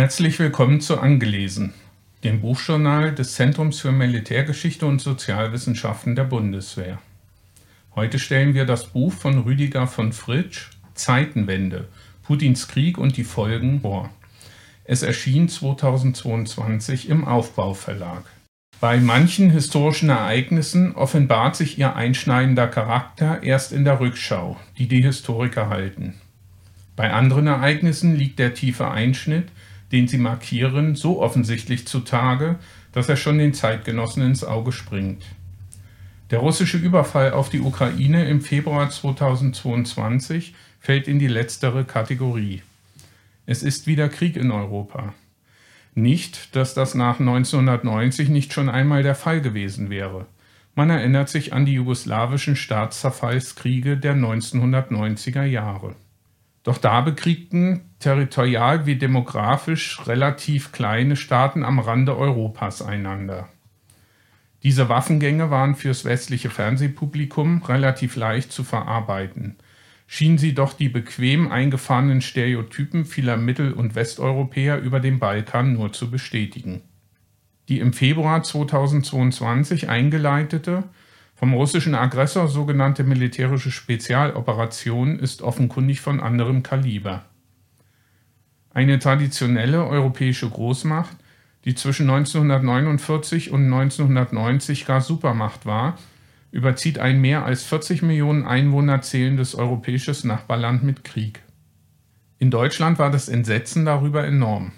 Herzlich willkommen zu Angelesen, dem Buchjournal des Zentrums für Militärgeschichte und Sozialwissenschaften der Bundeswehr. Heute stellen wir das Buch von Rüdiger von Fritsch Zeitenwende, Putins Krieg und die Folgen vor. Es erschien 2022 im Aufbauverlag. Bei manchen historischen Ereignissen offenbart sich ihr einschneidender Charakter erst in der Rückschau, die die Historiker halten. Bei anderen Ereignissen liegt der tiefe Einschnitt, den sie markieren, so offensichtlich zutage, dass er schon den Zeitgenossen ins Auge springt. Der russische Überfall auf die Ukraine im Februar 2022 fällt in die letztere Kategorie. Es ist wieder Krieg in Europa. Nicht, dass das nach 1990 nicht schon einmal der Fall gewesen wäre. Man erinnert sich an die jugoslawischen Staatszerfallskriege der 1990er Jahre. Doch da bekriegten territorial wie demografisch relativ kleine Staaten am Rande Europas einander. Diese Waffengänge waren fürs westliche Fernsehpublikum relativ leicht zu verarbeiten, schienen sie doch die bequem eingefahrenen Stereotypen vieler Mittel- und Westeuropäer über den Balkan nur zu bestätigen. Die im Februar 2022 eingeleitete vom russischen Aggressor sogenannte militärische Spezialoperation ist offenkundig von anderem Kaliber. Eine traditionelle europäische Großmacht, die zwischen 1949 und 1990 gar Supermacht war, überzieht ein mehr als 40 Millionen Einwohner zählendes europäisches Nachbarland mit Krieg. In Deutschland war das Entsetzen darüber enorm.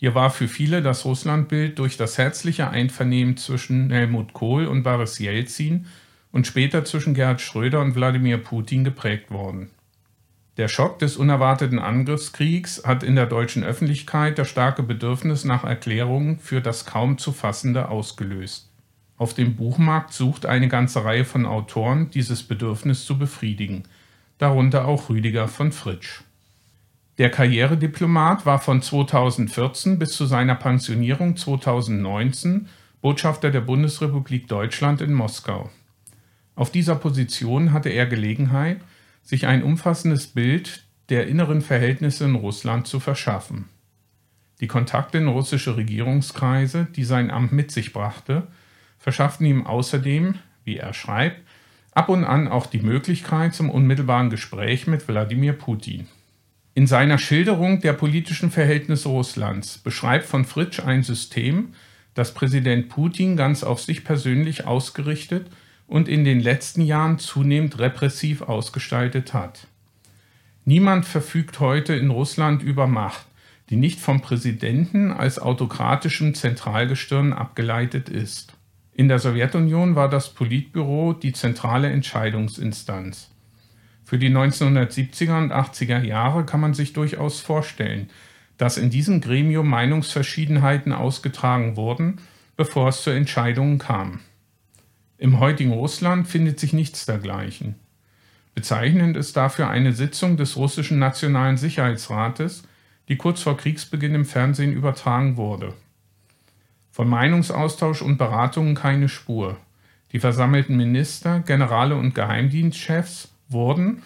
Hier war für viele das Russlandbild durch das herzliche Einvernehmen zwischen Helmut Kohl und Boris Jelzin und später zwischen Gerhard Schröder und Wladimir Putin geprägt worden. Der Schock des unerwarteten Angriffskriegs hat in der deutschen Öffentlichkeit das starke Bedürfnis nach Erklärungen für das kaum zu fassende ausgelöst. Auf dem Buchmarkt sucht eine ganze Reihe von Autoren, dieses Bedürfnis zu befriedigen, darunter auch Rüdiger von Fritsch. Der Karrierediplomat war von 2014 bis zu seiner Pensionierung 2019 Botschafter der Bundesrepublik Deutschland in Moskau. Auf dieser Position hatte er Gelegenheit, sich ein umfassendes Bild der inneren Verhältnisse in Russland zu verschaffen. Die Kontakte in russische Regierungskreise, die sein Amt mit sich brachte, verschafften ihm außerdem, wie er schreibt, ab und an auch die Möglichkeit zum unmittelbaren Gespräch mit Wladimir Putin. In seiner Schilderung der politischen Verhältnisse Russlands beschreibt von Fritsch ein System, das Präsident Putin ganz auf sich persönlich ausgerichtet und in den letzten Jahren zunehmend repressiv ausgestaltet hat. Niemand verfügt heute in Russland über Macht, die nicht vom Präsidenten als autokratischem Zentralgestirn abgeleitet ist. In der Sowjetunion war das Politbüro die zentrale Entscheidungsinstanz. Für die 1970er und 80er Jahre kann man sich durchaus vorstellen, dass in diesem Gremium Meinungsverschiedenheiten ausgetragen wurden, bevor es zu Entscheidungen kam. Im heutigen Russland findet sich nichts dergleichen. Bezeichnend ist dafür eine Sitzung des russischen Nationalen Sicherheitsrates, die kurz vor Kriegsbeginn im Fernsehen übertragen wurde. Von Meinungsaustausch und Beratungen keine Spur. Die versammelten Minister, Generale und Geheimdienstchefs wurden,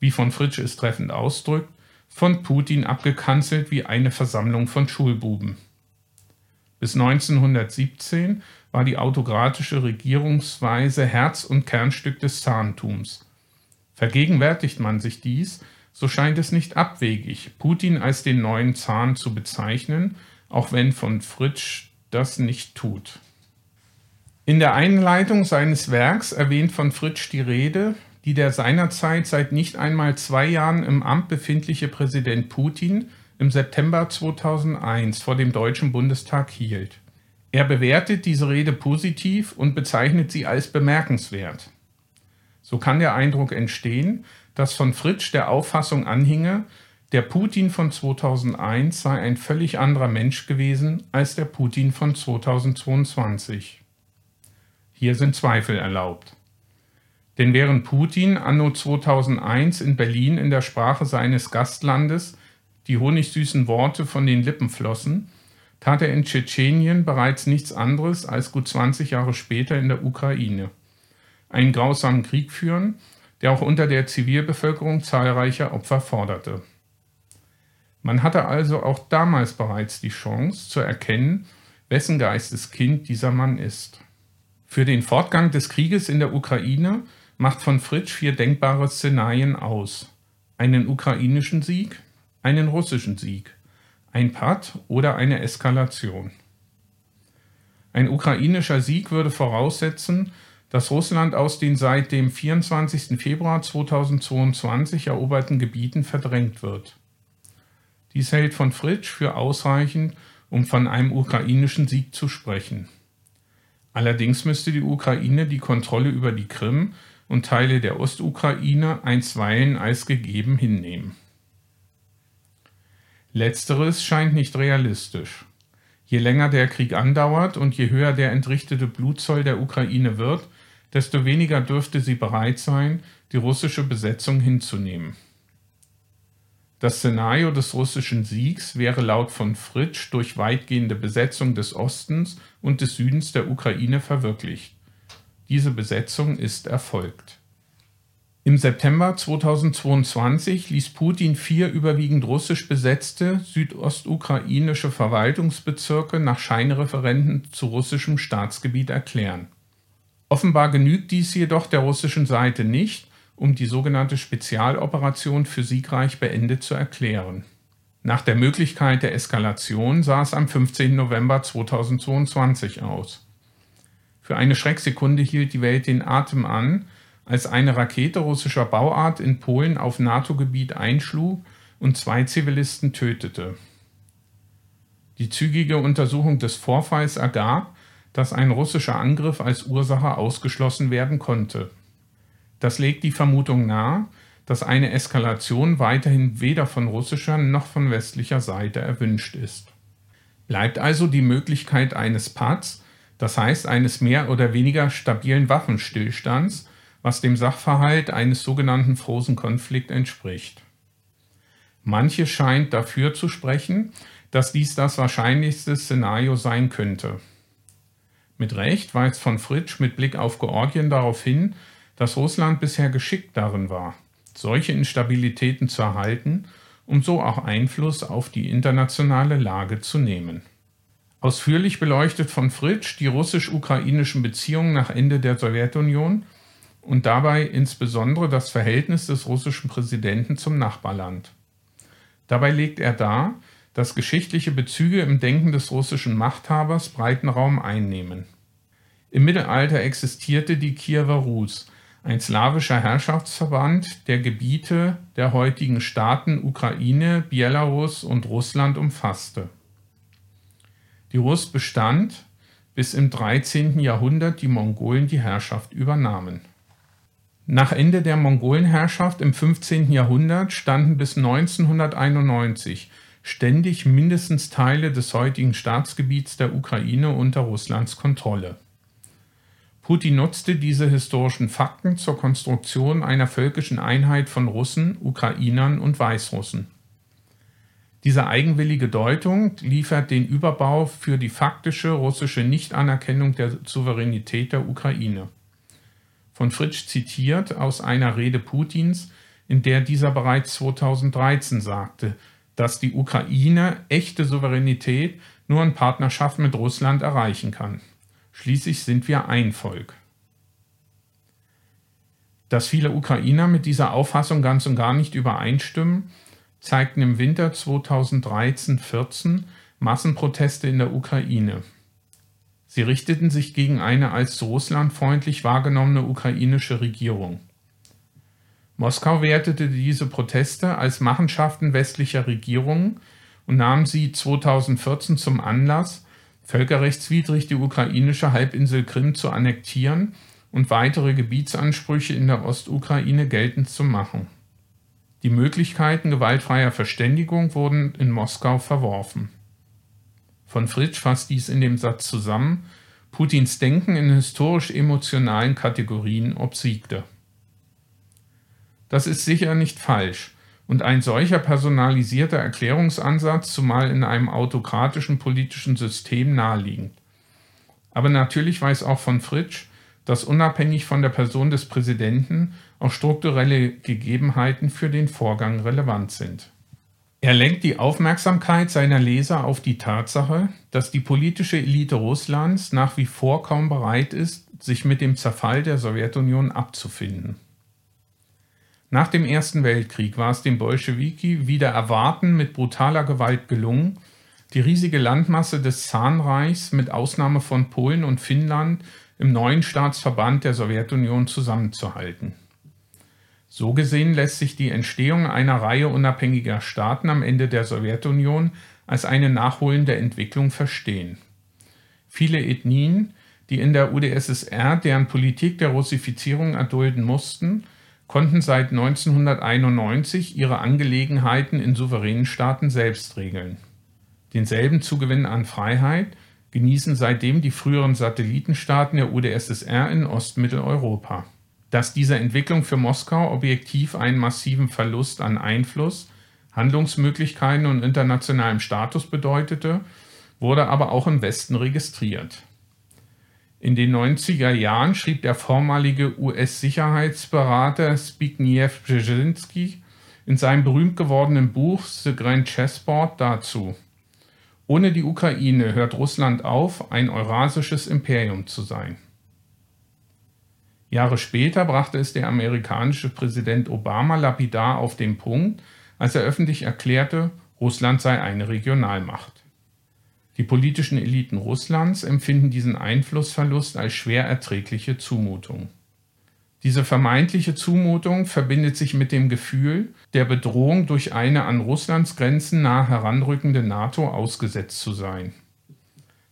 wie von Fritsch es treffend ausdrückt, von Putin abgekanzelt wie eine Versammlung von Schulbuben. Bis 1917 war die autokratische Regierungsweise Herz und Kernstück des Zahntums. Vergegenwärtigt man sich dies, so scheint es nicht abwegig, Putin als den neuen Zahn zu bezeichnen, auch wenn von Fritsch das nicht tut. In der Einleitung seines Werks erwähnt von Fritsch die Rede die der seinerzeit seit nicht einmal zwei Jahren im Amt befindliche Präsident Putin im September 2001 vor dem Deutschen Bundestag hielt. Er bewertet diese Rede positiv und bezeichnet sie als bemerkenswert. So kann der Eindruck entstehen, dass von Fritsch der Auffassung anhinge, der Putin von 2001 sei ein völlig anderer Mensch gewesen als der Putin von 2022. Hier sind Zweifel erlaubt. Denn während Putin anno 2001 in Berlin in der Sprache seines Gastlandes die honigsüßen Worte von den Lippen flossen, tat er in Tschetschenien bereits nichts anderes als gut 20 Jahre später in der Ukraine. Einen grausamen Krieg führen, der auch unter der Zivilbevölkerung zahlreiche Opfer forderte. Man hatte also auch damals bereits die Chance zu erkennen, wessen Geisteskind dieser Mann ist. Für den Fortgang des Krieges in der Ukraine macht von Fritsch vier denkbare Szenarien aus. Einen ukrainischen Sieg, einen russischen Sieg, ein Patt oder eine Eskalation. Ein ukrainischer Sieg würde voraussetzen, dass Russland aus den seit dem 24. Februar 2022 eroberten Gebieten verdrängt wird. Dies hält von Fritsch für ausreichend, um von einem ukrainischen Sieg zu sprechen. Allerdings müsste die Ukraine die Kontrolle über die Krim und Teile der Ostukraine einstweilen als gegeben hinnehmen. Letzteres scheint nicht realistisch. Je länger der Krieg andauert und je höher der entrichtete Blutzoll der Ukraine wird, desto weniger dürfte sie bereit sein, die russische Besetzung hinzunehmen. Das Szenario des russischen Siegs wäre laut von Fritsch durch weitgehende Besetzung des Ostens und des Südens der Ukraine verwirklicht. Diese Besetzung ist erfolgt. Im September 2022 ließ Putin vier überwiegend russisch besetzte südostukrainische Verwaltungsbezirke nach Scheinreferenten zu russischem Staatsgebiet erklären. Offenbar genügt dies jedoch der russischen Seite nicht, um die sogenannte Spezialoperation für siegreich beendet zu erklären. Nach der Möglichkeit der Eskalation sah es am 15. November 2022 aus. Für eine Schrecksekunde hielt die Welt den Atem an, als eine Rakete russischer Bauart in Polen auf NATO-Gebiet einschlug und zwei Zivilisten tötete. Die zügige Untersuchung des Vorfalls ergab, dass ein russischer Angriff als Ursache ausgeschlossen werden konnte. Das legt die Vermutung nahe, dass eine Eskalation weiterhin weder von russischer noch von westlicher Seite erwünscht ist. Bleibt also die Möglichkeit eines Pads, das heißt eines mehr oder weniger stabilen Waffenstillstands, was dem Sachverhalt eines sogenannten Frozen Konflikt entspricht. Manche scheint dafür zu sprechen, dass dies das wahrscheinlichste Szenario sein könnte. Mit Recht weist von Fritsch mit Blick auf Georgien darauf hin, dass Russland bisher geschickt darin war, solche Instabilitäten zu erhalten, um so auch Einfluss auf die internationale Lage zu nehmen. Ausführlich beleuchtet von Fritsch die russisch-ukrainischen Beziehungen nach Ende der Sowjetunion und dabei insbesondere das Verhältnis des russischen Präsidenten zum Nachbarland. Dabei legt er dar, dass geschichtliche Bezüge im Denken des russischen Machthabers breiten Raum einnehmen. Im Mittelalter existierte die Kiewer Rus, ein slawischer Herrschaftsverband, der Gebiete der heutigen Staaten Ukraine, Belarus und Russland umfasste. Die Rus bestand, bis im 13. Jahrhundert die Mongolen die Herrschaft übernahmen. Nach Ende der Mongolenherrschaft im 15. Jahrhundert standen bis 1991 ständig mindestens Teile des heutigen Staatsgebiets der Ukraine unter Russlands Kontrolle. Putin nutzte diese historischen Fakten zur Konstruktion einer völkischen Einheit von Russen, Ukrainern und Weißrussen. Diese eigenwillige Deutung liefert den Überbau für die faktische russische Nichtanerkennung der Souveränität der Ukraine. Von Fritsch zitiert aus einer Rede Putins, in der dieser bereits 2013 sagte, dass die Ukraine echte Souveränität nur in Partnerschaft mit Russland erreichen kann. Schließlich sind wir ein Volk. Dass viele Ukrainer mit dieser Auffassung ganz und gar nicht übereinstimmen, zeigten im Winter 2013-14 Massenproteste in der Ukraine. Sie richteten sich gegen eine als russlandfreundlich wahrgenommene ukrainische Regierung. Moskau wertete diese Proteste als Machenschaften westlicher Regierungen und nahm sie 2014 zum Anlass, völkerrechtswidrig die ukrainische Halbinsel Krim zu annektieren und weitere Gebietsansprüche in der Ostukraine geltend zu machen. Die Möglichkeiten gewaltfreier Verständigung wurden in Moskau verworfen. Von Fritsch fasst dies in dem Satz zusammen, Putins Denken in historisch-emotionalen Kategorien obsiegte. Das ist sicher nicht falsch, und ein solcher personalisierter Erklärungsansatz, zumal in einem autokratischen politischen System, naheliegend. Aber natürlich weiß auch von Fritsch, dass unabhängig von der Person des Präsidenten auch strukturelle Gegebenheiten für den Vorgang relevant sind. Er lenkt die Aufmerksamkeit seiner Leser auf die Tatsache, dass die politische Elite Russlands nach wie vor kaum bereit ist, sich mit dem Zerfall der Sowjetunion abzufinden. Nach dem Ersten Weltkrieg war es den Bolschewiki wieder erwarten mit brutaler Gewalt gelungen, die riesige Landmasse des Zahnreichs mit Ausnahme von Polen und Finnland im neuen Staatsverband der Sowjetunion zusammenzuhalten. So gesehen lässt sich die Entstehung einer Reihe unabhängiger Staaten am Ende der Sowjetunion als eine nachholende Entwicklung verstehen. Viele Ethnien, die in der UdSSR deren Politik der Russifizierung erdulden mussten, konnten seit 1991 ihre Angelegenheiten in souveränen Staaten selbst regeln. Denselben Zugewinn an Freiheit genießen seitdem die früheren Satellitenstaaten der UdSSR in Ostmitteleuropa. Dass diese Entwicklung für Moskau objektiv einen massiven Verlust an Einfluss, Handlungsmöglichkeiten und internationalem Status bedeutete, wurde aber auch im Westen registriert. In den 90er Jahren schrieb der vormalige US-Sicherheitsberater Zbigniew Brzezinski in seinem berühmt gewordenen Buch The Grand Chessboard dazu. Ohne die Ukraine hört Russland auf, ein eurasisches Imperium zu sein. Jahre später brachte es der amerikanische Präsident Obama lapidar auf den Punkt, als er öffentlich erklärte, Russland sei eine Regionalmacht. Die politischen Eliten Russlands empfinden diesen Einflussverlust als schwer erträgliche Zumutung. Diese vermeintliche Zumutung verbindet sich mit dem Gefühl, der Bedrohung durch eine an Russlands Grenzen nah heranrückende NATO ausgesetzt zu sein.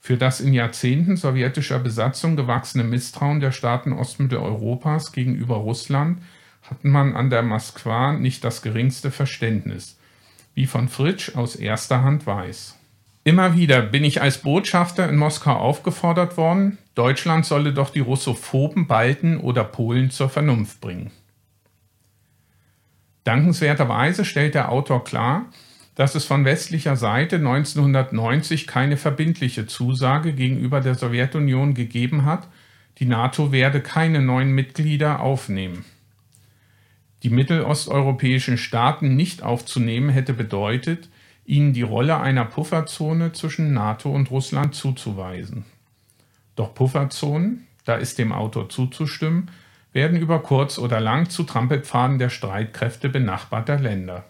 Für das in Jahrzehnten sowjetischer Besatzung gewachsene Misstrauen der Staaten Ostmitteleuropas gegenüber Russland hat man an der Moskwa nicht das geringste Verständnis, wie von Fritsch aus erster Hand weiß. Immer wieder bin ich als Botschafter in Moskau aufgefordert worden, Deutschland solle doch die Russophoben Balten oder Polen zur Vernunft bringen. Dankenswerterweise stellt der Autor klar, dass es von westlicher Seite 1990 keine verbindliche Zusage gegenüber der Sowjetunion gegeben hat, die NATO werde keine neuen Mitglieder aufnehmen. Die mittelosteuropäischen Staaten nicht aufzunehmen hätte bedeutet, ihnen die Rolle einer Pufferzone zwischen NATO und Russland zuzuweisen. Doch Pufferzonen, da ist dem Autor zuzustimmen, werden über kurz oder lang zu Trampelpfaden der Streitkräfte benachbarter Länder.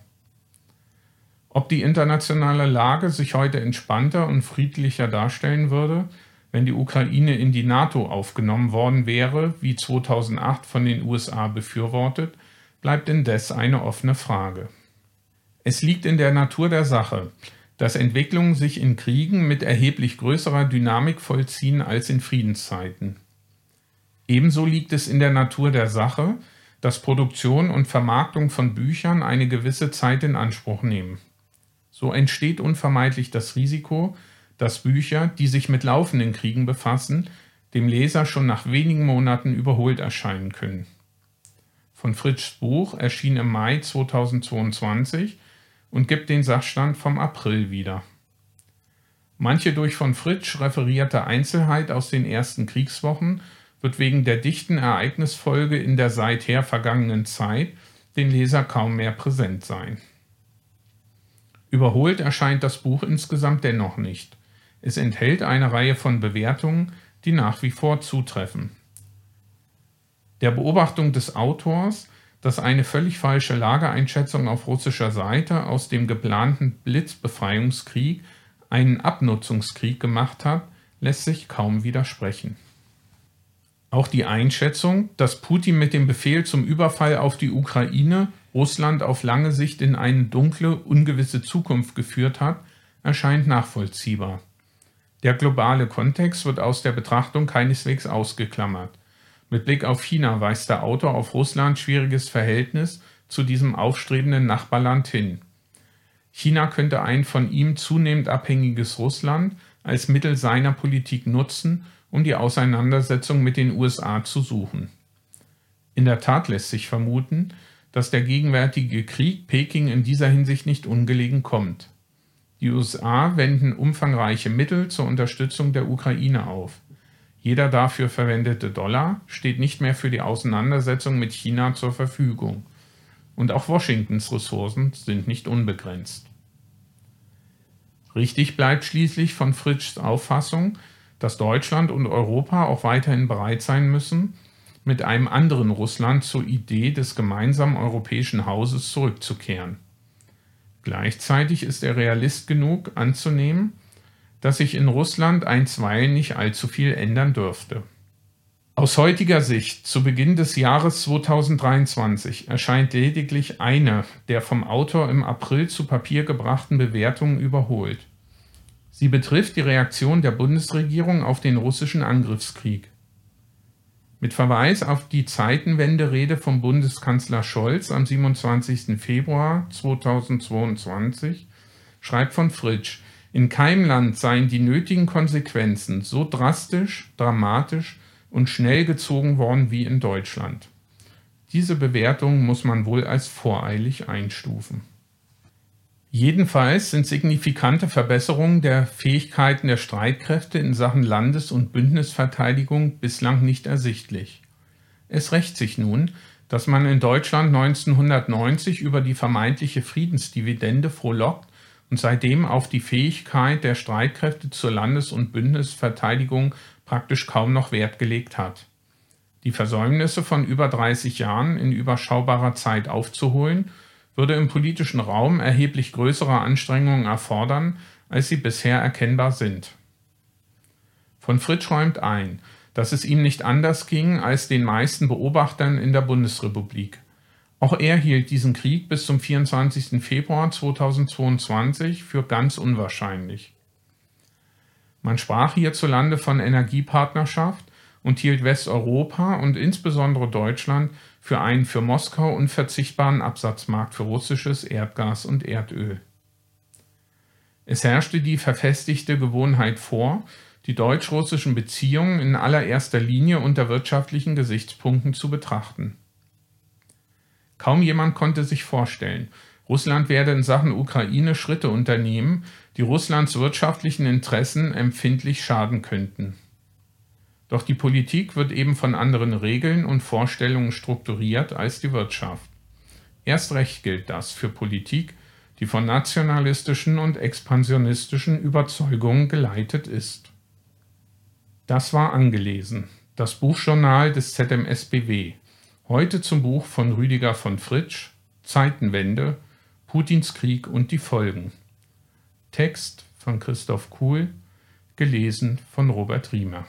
Ob die internationale Lage sich heute entspannter und friedlicher darstellen würde, wenn die Ukraine in die NATO aufgenommen worden wäre, wie 2008 von den USA befürwortet, bleibt indes eine offene Frage. Es liegt in der Natur der Sache, dass Entwicklungen sich in Kriegen mit erheblich größerer Dynamik vollziehen als in Friedenszeiten. Ebenso liegt es in der Natur der Sache, dass Produktion und Vermarktung von Büchern eine gewisse Zeit in Anspruch nehmen. So entsteht unvermeidlich das Risiko, dass Bücher, die sich mit laufenden Kriegen befassen, dem Leser schon nach wenigen Monaten überholt erscheinen können. Von Fritschs Buch erschien im Mai 2022 und gibt den Sachstand vom April wieder. Manche durch von Fritsch referierte Einzelheit aus den ersten Kriegswochen wird wegen der dichten Ereignisfolge in der seither vergangenen Zeit den Leser kaum mehr präsent sein. Überholt erscheint das Buch insgesamt dennoch nicht. Es enthält eine Reihe von Bewertungen, die nach wie vor zutreffen. Der Beobachtung des Autors, dass eine völlig falsche Lageeinschätzung auf russischer Seite aus dem geplanten Blitzbefreiungskrieg einen Abnutzungskrieg gemacht hat, lässt sich kaum widersprechen. Auch die Einschätzung, dass Putin mit dem Befehl zum Überfall auf die Ukraine Russland auf lange Sicht in eine dunkle, ungewisse Zukunft geführt hat, erscheint nachvollziehbar. Der globale Kontext wird aus der Betrachtung keineswegs ausgeklammert. Mit Blick auf China weist der Autor auf Russlands schwieriges Verhältnis zu diesem aufstrebenden Nachbarland hin. China könnte ein von ihm zunehmend abhängiges Russland als Mittel seiner Politik nutzen, um die Auseinandersetzung mit den USA zu suchen. In der Tat lässt sich vermuten, dass der gegenwärtige Krieg Peking in dieser Hinsicht nicht ungelegen kommt. Die USA wenden umfangreiche Mittel zur Unterstützung der Ukraine auf. Jeder dafür verwendete Dollar steht nicht mehr für die Auseinandersetzung mit China zur Verfügung. Und auch Washingtons Ressourcen sind nicht unbegrenzt. Richtig bleibt schließlich von Fritschs Auffassung, dass Deutschland und Europa auch weiterhin bereit sein müssen, mit einem anderen Russland zur Idee des gemeinsamen europäischen Hauses zurückzukehren. Gleichzeitig ist er realist genug anzunehmen, dass sich in Russland einstweilen nicht allzu viel ändern dürfte. Aus heutiger Sicht, zu Beginn des Jahres 2023, erscheint lediglich eine der vom Autor im April zu Papier gebrachten Bewertungen überholt. Sie betrifft die Reaktion der Bundesregierung auf den russischen Angriffskrieg. Mit Verweis auf die Zeitenwende-Rede vom Bundeskanzler Scholz am 27. Februar 2022 schreibt von Fritsch, in keinem Land seien die nötigen Konsequenzen so drastisch, dramatisch und schnell gezogen worden wie in Deutschland. Diese Bewertung muss man wohl als voreilig einstufen. Jedenfalls sind signifikante Verbesserungen der Fähigkeiten der Streitkräfte in Sachen Landes- und Bündnisverteidigung bislang nicht ersichtlich. Es rächt sich nun, dass man in Deutschland 1990 über die vermeintliche Friedensdividende frohlockt und seitdem auf die Fähigkeit der Streitkräfte zur Landes- und Bündnisverteidigung praktisch kaum noch Wert gelegt hat. Die Versäumnisse von über 30 Jahren in überschaubarer Zeit aufzuholen würde im politischen Raum erheblich größere Anstrengungen erfordern, als sie bisher erkennbar sind. Von Fritsch räumt ein, dass es ihm nicht anders ging als den meisten Beobachtern in der Bundesrepublik. Auch er hielt diesen Krieg bis zum 24. Februar 2022 für ganz unwahrscheinlich. Man sprach hierzulande von Energiepartnerschaft und hielt Westeuropa und insbesondere Deutschland für einen für Moskau unverzichtbaren Absatzmarkt für russisches Erdgas und Erdöl. Es herrschte die verfestigte Gewohnheit vor, die deutsch-russischen Beziehungen in allererster Linie unter wirtschaftlichen Gesichtspunkten zu betrachten. Kaum jemand konnte sich vorstellen, Russland werde in Sachen Ukraine Schritte unternehmen, die Russlands wirtschaftlichen Interessen empfindlich schaden könnten. Doch die Politik wird eben von anderen Regeln und Vorstellungen strukturiert als die Wirtschaft. Erst recht gilt das für Politik, die von nationalistischen und expansionistischen Überzeugungen geleitet ist. Das war angelesen, das Buchjournal des ZMSBW, heute zum Buch von Rüdiger von Fritsch, Zeitenwende, Putins Krieg und die Folgen. Text von Christoph Kuhl, gelesen von Robert Riemer.